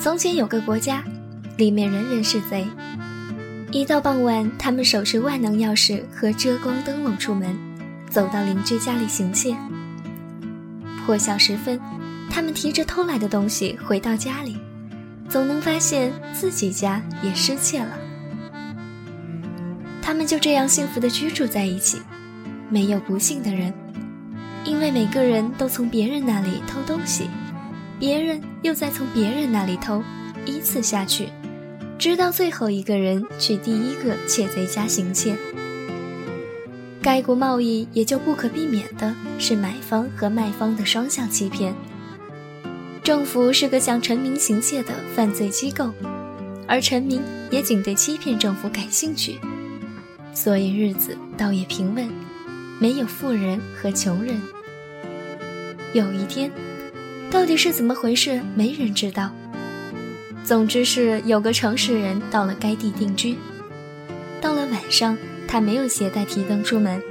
从前有个国家，里面人人是贼。一到傍晚，他们手持万能钥匙和遮光灯笼出门，走到邻居家里行窃。破晓时分，他们提着偷来的东西回到家里，总能发现自己家也失窃了。他们就这样幸福的居住在一起，没有不幸的人，因为每个人都从别人那里偷东西，别人又在从别人那里偷，依次下去。直到最后一个人去第一个窃贼家行窃，该国贸易也就不可避免的是买方和卖方的双向欺骗。政府是个向臣民行窃的犯罪机构，而臣民也仅对欺骗政府感兴趣，所以日子倒也平稳，没有富人和穷人。有一天，到底是怎么回事，没人知道。总之是有个城市人到了该地定居。到了晚上，他没有携带提灯出门，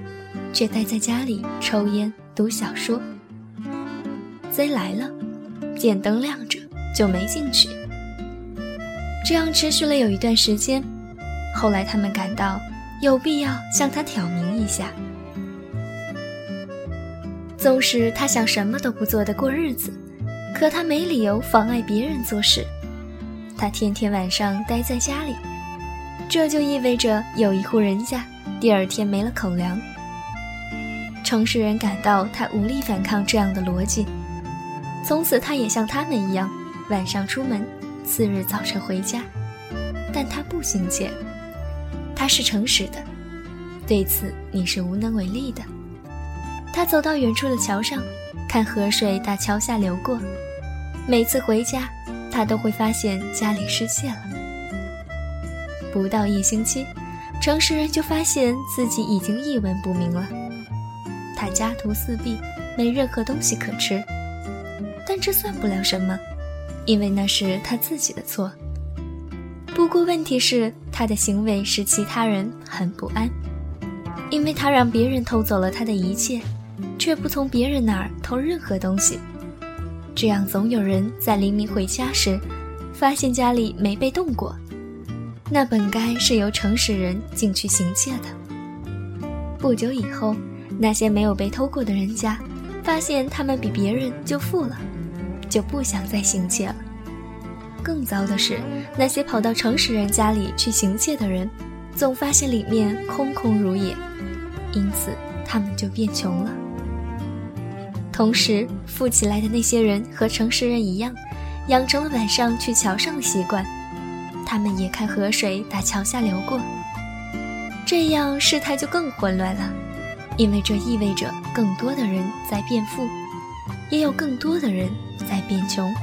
却待在家里抽烟读小说。贼来了，见灯亮着就没进去。这样持续了有一段时间，后来他们感到有必要向他挑明一下。纵使他想什么都不做的过日子，可他没理由妨碍别人做事。他天天晚上待在家里，这就意味着有一户人家第二天没了口粮。城市人感到他无力反抗这样的逻辑，从此他也像他们一样，晚上出门，次日早晨回家。但他不行窃，他是诚实的，对此你是无能为力的。他走到远处的桥上，看河水打桥下流过，每次回家。他都会发现家里失窃了。不到一星期，城市人就发现自己已经一文不名了。他家徒四壁，没任何东西可吃，但这算不了什么，因为那是他自己的错。不过问题是，他的行为使其他人很不安，因为他让别人偷走了他的一切，却不从别人那儿偷任何东西。这样，总有人在黎明回家时，发现家里没被动过。那本该是由诚实人进去行窃的。不久以后，那些没有被偷过的人家，发现他们比别人就富了，就不想再行窃了。更糟的是，那些跑到诚实人家里去行窃的人，总发现里面空空如也，因此他们就变穷了。同时，富起来的那些人和城市人一样，养成了晚上去桥上的习惯。他们也看河水打桥下流过。这样事态就更混乱了，因为这意味着更多的人在变富，也有更多的人在变穷。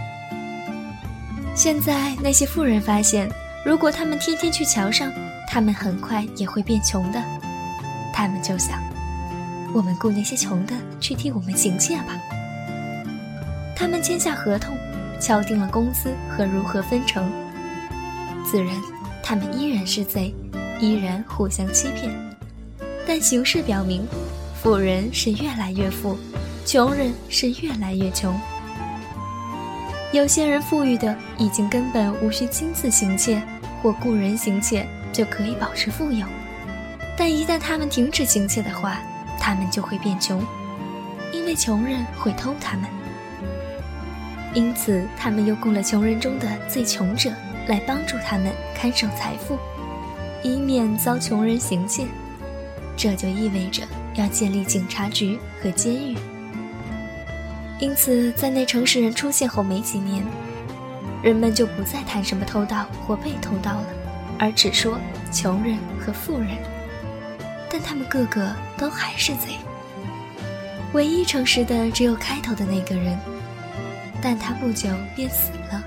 现在那些富人发现，如果他们天天去桥上，他们很快也会变穷的。他们就想。我们雇那些穷的去替我们行窃吧。他们签下合同，敲定了工资和如何分成。自然，他们依然是贼，依然互相欺骗。但形势表明，富人是越来越富，穷人是越来越穷。有些人富裕的已经根本无需亲自行窃或雇人行窃就可以保持富有，但一旦他们停止行窃的话，他们就会变穷，因为穷人会偷他们。因此，他们又雇了穷人中的最穷者来帮助他们看守财富，以免遭穷人行窃。这就意味着要建立警察局和监狱。因此，在那城市人出现后没几年，人们就不再谈什么偷盗或被偷盗了，而只说穷人和富人。但他们个个都还是贼，唯一诚实的只有开头的那个人，但他不久便死了，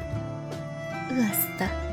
饿死的。